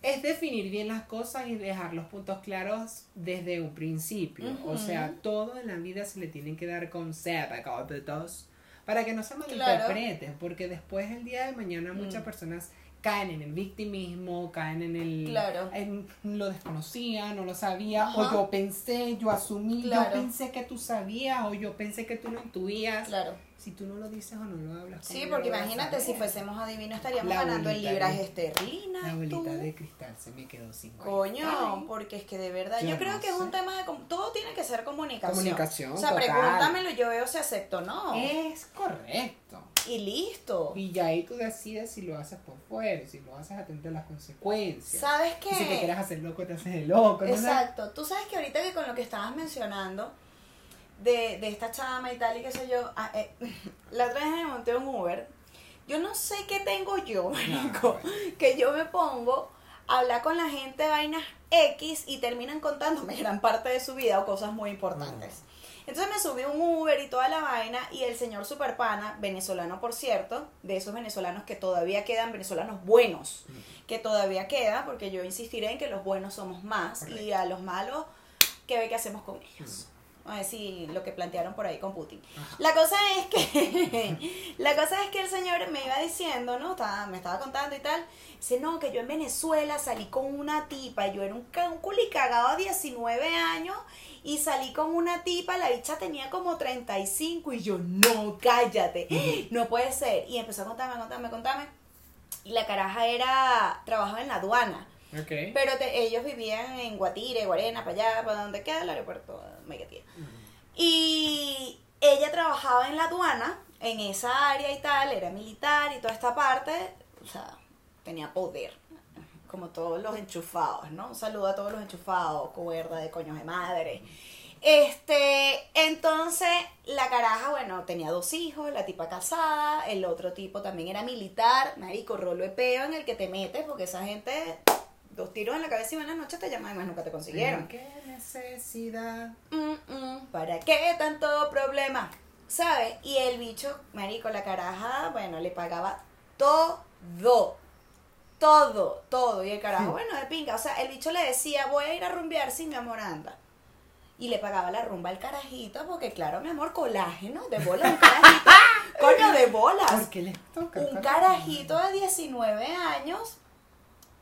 Es definir bien las cosas y dejar los puntos claros desde un principio. O sea, todo en la vida se le tienen que dar conceptos para que no se malinterpreten, porque después el día de mañana muchas Mm. personas caen en el victimismo, caen en el Claro. en lo desconocía, no lo sabía, Ajá. o yo pensé, yo asumí, Claro. yo pensé que tú sabías, o yo pensé que tú lo intuías. Claro. Si tú no lo dices o no lo hablas. Sí, ¿cómo porque imagínate si fuésemos adivinos estaríamos ganando en libras de- esterlinas. La bolita tú. de cristal se me quedó sin Coño, porque es que de verdad, Yo yo creo no que es un tema de... Todo tiene que ser comunicación. Comunicación, O sea, total. pregúntamelo yo veo si acepto o no. Es correcto. Y listo. Y ya ahí tú decides si lo haces por fuera, si lo haces atento a las consecuencias. ¿Sabes Y si te qué? quieres hacer loco, te haces el loco. ¿no? Exacto. Tú sabes que ahorita que con lo que estabas mencionando de, de esta chama y tal y qué sé yo, ah, eh, la otra vez me monté un Uber. Yo no sé qué tengo yo, marico, que yo me pongo a hablar con la gente de vainas X y terminan contándome gran parte de su vida o cosas muy importantes. Entonces me subí un Uber y toda la vaina y el señor Superpana, venezolano por cierto, de esos venezolanos que todavía quedan, venezolanos buenos, que todavía queda, porque yo insistiré en que los buenos somos más y a los malos, ¿qué ve que hacemos con ellos? A ver si lo que plantearon por ahí con Putin. La cosa es que la cosa es que el señor me iba diciendo, ¿no? Estaba, me estaba contando y tal. Dice, no, que yo en Venezuela salí con una tipa, yo era un, un culicagado a 19 años y salí con una tipa, la bicha tenía como 35 y yo, no, cállate, no puede ser. Y empezó a contarme, a contarme, a contarme. Y la caraja era, trabajaba en la aduana. Ok. Pero te- ellos vivían en Guatire, Guarena, para allá, para donde queda el aeropuerto Megatía. Y ella trabajaba en la aduana, en esa área y tal, era militar y toda esta parte, o sea, tenía poder, como todos los enchufados, ¿no? Un saludo a todos los enchufados, cuerda de coños de madre. Este, entonces, la caraja, bueno, tenía dos hijos, la tipa casada, el otro tipo también era militar, marico, rolo de peo en el que te metes, porque esa gente, dos tiros en la cabeza y buenas noches te llaman y más nunca te consiguieron. ¿Qué necesidad? Mm, mm, ¿Para qué tanto problema? ¿Sabes? Y el bicho, marico, la caraja, bueno, le pagaba todo. Todo, todo. Y el carajo, bueno, de pinga. O sea, el bicho le decía, voy a ir a rumbear sin mi amor, anda. Y le pagaba la rumba al carajito, porque claro, mi amor, colágeno, de bolas, un carajito. coño, de bolas. ¿Por qué les toca? Un carajito de 19 años,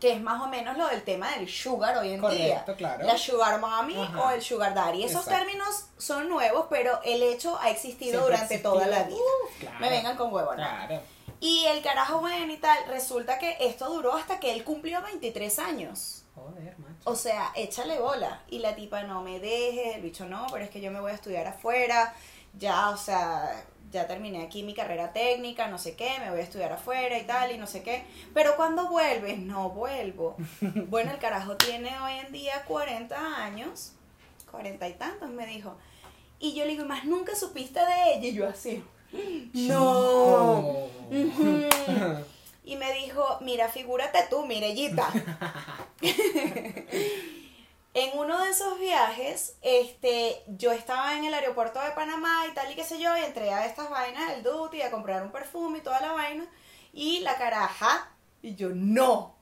que es más o menos lo del tema del sugar hoy en día. Correcto, claro. La sugar mommy Ajá. o el sugar daddy. Esos Exacto. términos son nuevos, pero el hecho ha existido Siempre durante toda la vida. Claro. Me vengan con huevo, ¿no? Claro. Y el carajo bueno y tal, resulta que esto duró hasta que él cumplió 23 años. Joder, macho. O sea, échale bola. Y la tipa no me deje, el bicho no, pero es que yo me voy a estudiar afuera. Ya, o sea, ya terminé aquí mi carrera técnica, no sé qué, me voy a estudiar afuera y tal, y no sé qué. Pero cuando vuelves, no vuelvo. Bueno, el carajo tiene hoy en día 40 años, 40 y tantos, me dijo. Y yo le digo, más nunca supiste de ella. Y yo así, no. Oh. Y me dijo, mira, figúrate tú, Mirellita. en uno de esos viajes, este, yo estaba en el aeropuerto de Panamá y tal y qué sé yo, y entré a estas vainas del duty a comprar un perfume y toda la vaina, y la caraja, y yo, no,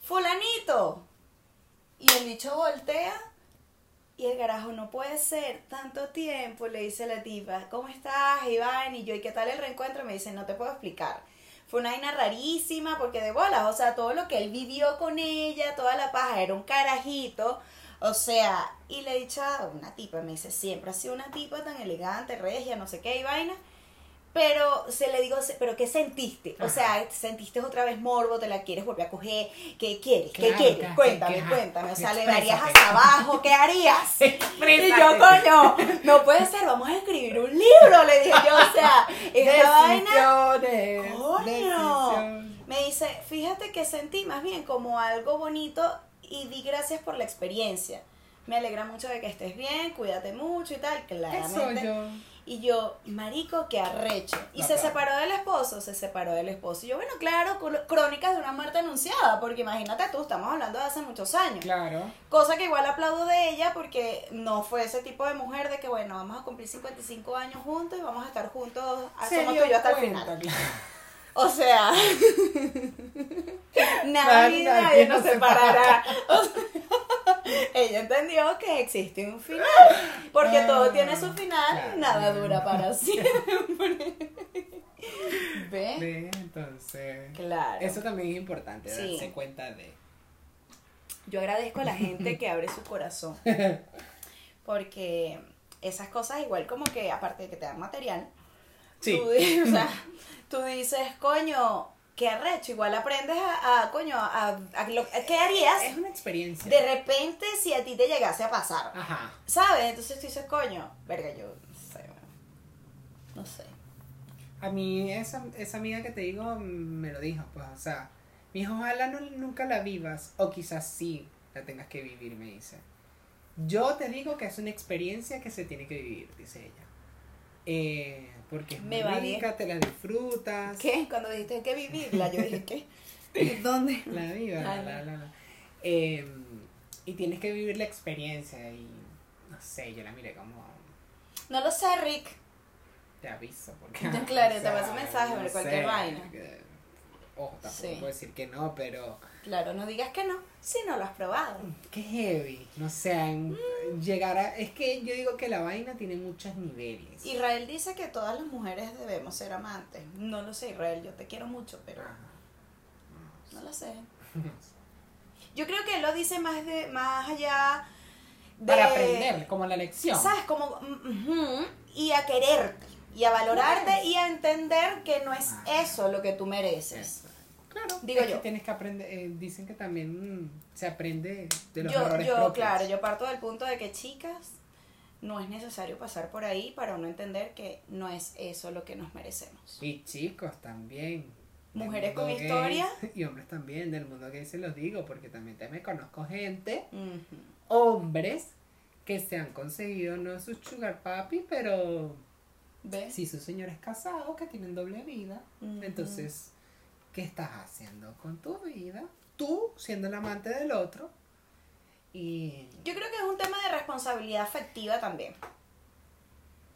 fulanito. Y el bicho voltea, y el carajo, no puede ser, tanto tiempo, le dice la tipa, ¿cómo estás, Iván? Y yo, ¿y qué tal el reencuentro? Me dice, no te puedo explicar. Una vaina rarísima porque de bolas, o sea, todo lo que él vivió con ella, toda la paja, era un carajito, o sea, y le he dicho una tipa, me dice, siempre ha sido una tipa tan elegante, regia, no sé qué, y vaina, pero se le digo, pero ¿qué sentiste? O sea, ¿sentiste otra vez morbo? ¿Te la quieres volver a coger? ¿Qué quieres? ¿Qué quieres? cuéntame, que- cuéntame. O sea, le darías hasta abajo, ¿qué harías? Y yo, coño, no puede ser, vamos a escribir un libro, le dije yo, o sea, esta vaina. Coño. Me dice, fíjate que sentí más bien como algo bonito y di gracias por la experiencia. Me alegra mucho de que estés bien, cuídate mucho y tal, ¿Qué claramente. soy yo? Y yo, marico, qué arrecho. Y No, se claro. separó del esposo, se separó del esposo. Y yo, bueno, claro, crónicas de una muerte anunciada, porque imagínate tú, estamos hablando de hace muchos años. Claro. Cosa que igual aplaudo de ella porque no fue ese tipo de mujer de que, bueno, vamos a cumplir 55 años juntos y vamos a estar juntos, ah, somos tú y yo hasta el final. claro. O sea, Nadie- nadie nos separará. O sea, ella entendió que existe un final, porque todo Ah, tiene su final, claro. nada dura para siempre. ¿Ve? Ve, Entonces, Claro. eso también es importante, Sí. darse cuenta de. Yo agradezco a la gente que abre su corazón. Porque esas cosas, igual como que, aparte de que te dan material, Sí. tú, o sea, tú dices, coño, qué arrecho. Igual aprendes a, a, coño, a, a lo- ¿qué harías Es una experiencia. de repente si a ti te llegase a pasar? Ajá. ¿Sabes? Entonces tú dices, coño, verga, yo no sé, bueno, no sé. A mí, esa, esa amiga que te digo me lo dijo, pues, o sea, mi hijo, ojalá no, nunca la vivas, o quizás sí la tengas que vivir, me dice. Yo te digo que es una experiencia que se tiene que vivir, dice ella. Eh, porque es Me rica, te la disfrutas. ¿Qué? Cuando dijiste que vivirla, yo dije, ¿qué? ¿Dónde? La vida, la, Ay, la, la, la. Eh, y tienes que vivir la experiencia y, no sé, yo la miré como, No lo sé, Rick. te aviso, porque... Claro, te paso un mensaje, cualquier vaina. Ojo, tampoco Sí. puedo decir que no, pero... Claro, no digas que no, si no lo has probado. Qué heavy, no sé, en- Mm. llegar a... Es que yo digo que la vaina tiene muchos niveles. Israel dice que todas las mujeres debemos ser amantes. No lo sé, Israel, yo te quiero mucho, pero Ajá. no lo sé. Yo creo que él lo dice más de más allá de Para aprender, como la lección. ¿Sabes? Como y a quererte y a valorarte y a entender que no es Ah. eso lo que tú mereces. Claro, Digo es que yo. tienes que aprender, eh, dicen que también se aprende de los Yo, errores yo propios. claro, yo parto del punto de que chicas no es necesario pasar por ahí para uno entender que no es eso lo que nos merecemos. Y chicos también. Mujeres con historia. Y hombres también, del mundo gay se los digo, porque también te me conozco gente, hombres, que se han conseguido no sus sugar papi, pero ¿Ves? sí sus señores casados que tienen doble vida. Entonces, qué estás haciendo con tu vida, tú siendo el amante del otro. Y... Yo creo que es un tema de responsabilidad afectiva también.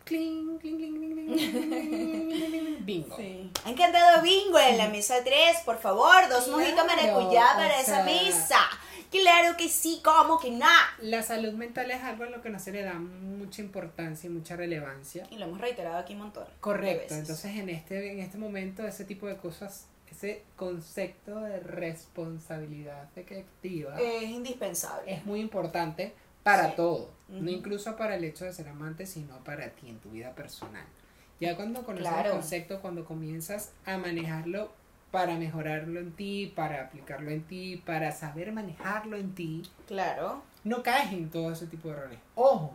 Cling, cling, cling, bingo. Sí. Han cantado bingo en la mesa 3, por favor. Dos claro, mojitos maracuyá para esa mesa. Claro que sí, como que nada. La salud mental es algo a lo que no se le da mucha importancia y mucha relevancia. Y lo hemos reiterado aquí un montón. Correcto. Entonces, en este, en este momento, ese tipo de cosas ese concepto de responsabilidad afectiva Es indispensable. es muy importante para Sí. todo, no incluso para el hecho de ser amante, sino para ti en tu vida personal. Ya cuando conoces Claro. el concepto, cuando comienzas a manejarlo para mejorarlo en ti, para aplicarlo en ti, para saber manejarlo en ti, Claro. no caes en todo ese tipo de errores. Ojo,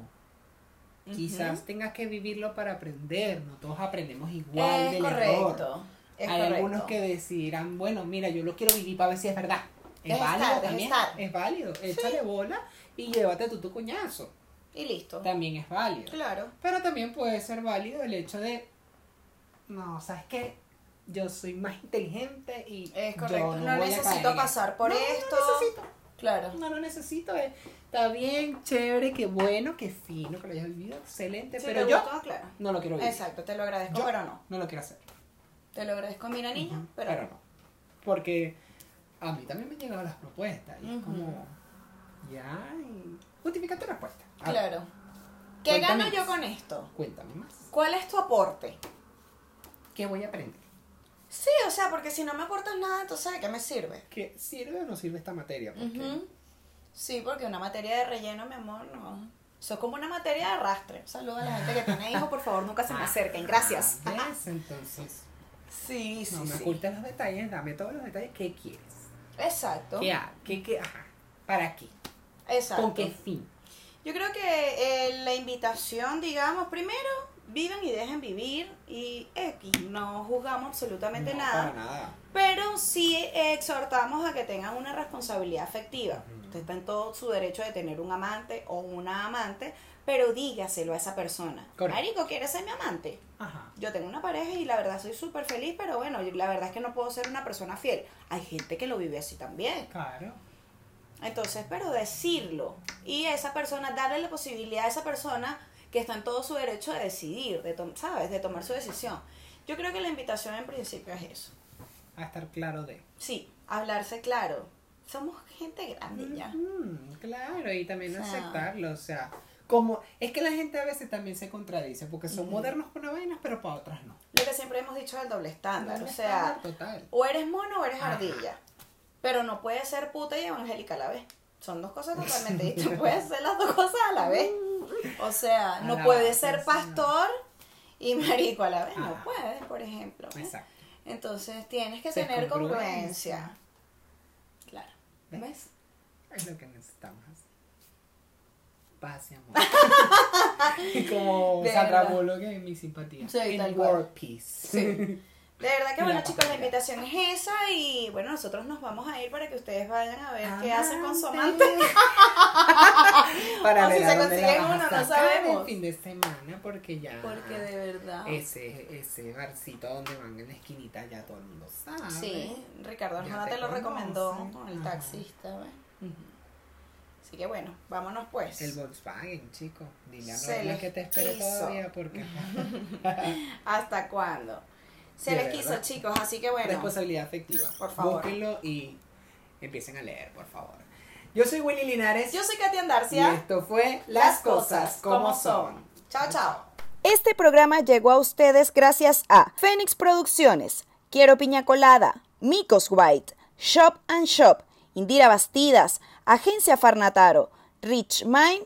quizás tengas que vivirlo para aprender, no todos aprendemos igual Es del error. Es Hay correcto. algunos que decidirán, bueno, mira, yo lo quiero vivir para ver si es verdad. Es Es válido estar, también. Es válido. Échale bola y llévate tú tu coñazo. Y listo. También es válido. Claro. Pero también puede ser válido el hecho de, no, ¿sabes qué? Yo soy más inteligente y Es yo correcto. no, no voy necesito pasar esto". por No, esto. No necesito. Claro. No lo necesito. eh. Está bien, chévere, qué bueno, qué fino que lo hayas vivido. Excelente. Pero yo claro. no lo quiero vivir. Exacto, te lo agradezco, Yo pero no. No lo quiero hacer. Te lo agradezco, mira, niña, Ujú, pero, no. Porque a mí también me han llegado las propuestas. Y es como, ya, y justifica tu respuesta. A ver, Claro. ¿Qué Cuéntame gano yo más. con esto? Cuéntame más. ¿Cuál es tu aporte? ¿Qué voy a aprender? Sí, o sea, porque si no me aportas nada, entonces ¿de qué me sirve? ¿Qué sirve o no sirve esta materia? Porque. Sí, porque una materia de relleno, mi amor, no. Eso es como una materia de arrastre. Saludos a la gente que tiene hijos, por favor, nunca se me acerquen. Gracias. Ah. Entonces, Sí, sí, no me sí. ocultes los detalles, dame todos los detalles. ¿Qué quieres? Exacto. ¿Qué ha- ¿Qué, qué, ajá. ¿Para qué? Exacto. ¿Con qué fin? Yo creo que eh, la invitación, digamos, primero, vivan y dejen vivir y X, no juzgamos absolutamente No, nada. Para nada. Pero sí exhortamos a que tengan una responsabilidad afectiva. Ujú. Usted está en todo su derecho de tener un amante o una amante, pero dígaselo a esa persona. Correcto. Marico, ¿quieres ser mi amante? Ajá. Yo tengo una pareja y la verdad soy súper feliz, pero bueno, la verdad es que no puedo ser una persona fiel. Hay gente que lo vive así también. Claro. Entonces, pero decirlo. Y esa persona, darle la posibilidad a esa persona que está en todo su derecho de decidir, de ¿sabes? De tomar su decisión. Yo creo que la invitación en principio es eso. A estar claro de. Sí, hablarse claro. Somos gente grande ya. Claro, y también O sea. aceptarlo, o sea, como es que la gente a veces también se contradice, porque son Ujú. modernos para vainas, pero para otras no. Lo que siempre hemos dicho del doble estándar. Doble o sea, estándar total. o eres mono o eres Ajá. ardilla. Pero no puedes ser puta y evangélica a la vez. Son dos cosas totalmente distintas. Puedes ser las dos cosas a la vez. O sea, no puedes ser pastor y marico a la vez. No puedes, por ejemplo. Exacto. Entonces tienes que tener congruencia. congruencia. Claro. ¿Ves? Es lo que necesitamos. Amor. Como De Sandra. Bullock en mi simpatía. Sí, tal cual. World Peace. Sí. De verdad que Y bueno chicos, la invitación es esa y bueno, nosotros nos vamos a ir para que ustedes vayan a ver qué hacen con su Amante. Para O si ver a se consiguen uno, no sabemos. El fin de semana, porque ya. Porque de verdad. Ese, ese barcito donde van en la esquinita ya todo el mundo sabe. Sí, Ricardo Arjona te te lo recomendó con el taxista, ¿ves? Ujú. Así que bueno, vámonos pues. El Volkswagen, chico. Dile a Se Norma les que te espero quiso. todavía porque. ¿Hasta cuándo? Se De les verdad. quiso, chicos, así que bueno. Responsabilidad afectiva. Por favor. Búsquenlo y empiecen a leer, por favor. Yo soy Willy Linares. Yo soy Katia y Andarcia. esto fue Las Cosas como son. Chao, chao. Este programa llegó a ustedes gracias a Fénix Producciones, Quiero Piña Colada, Micos White, Shop and Shop, Indira Bastidas, Agencia Farnataro, Rich Mind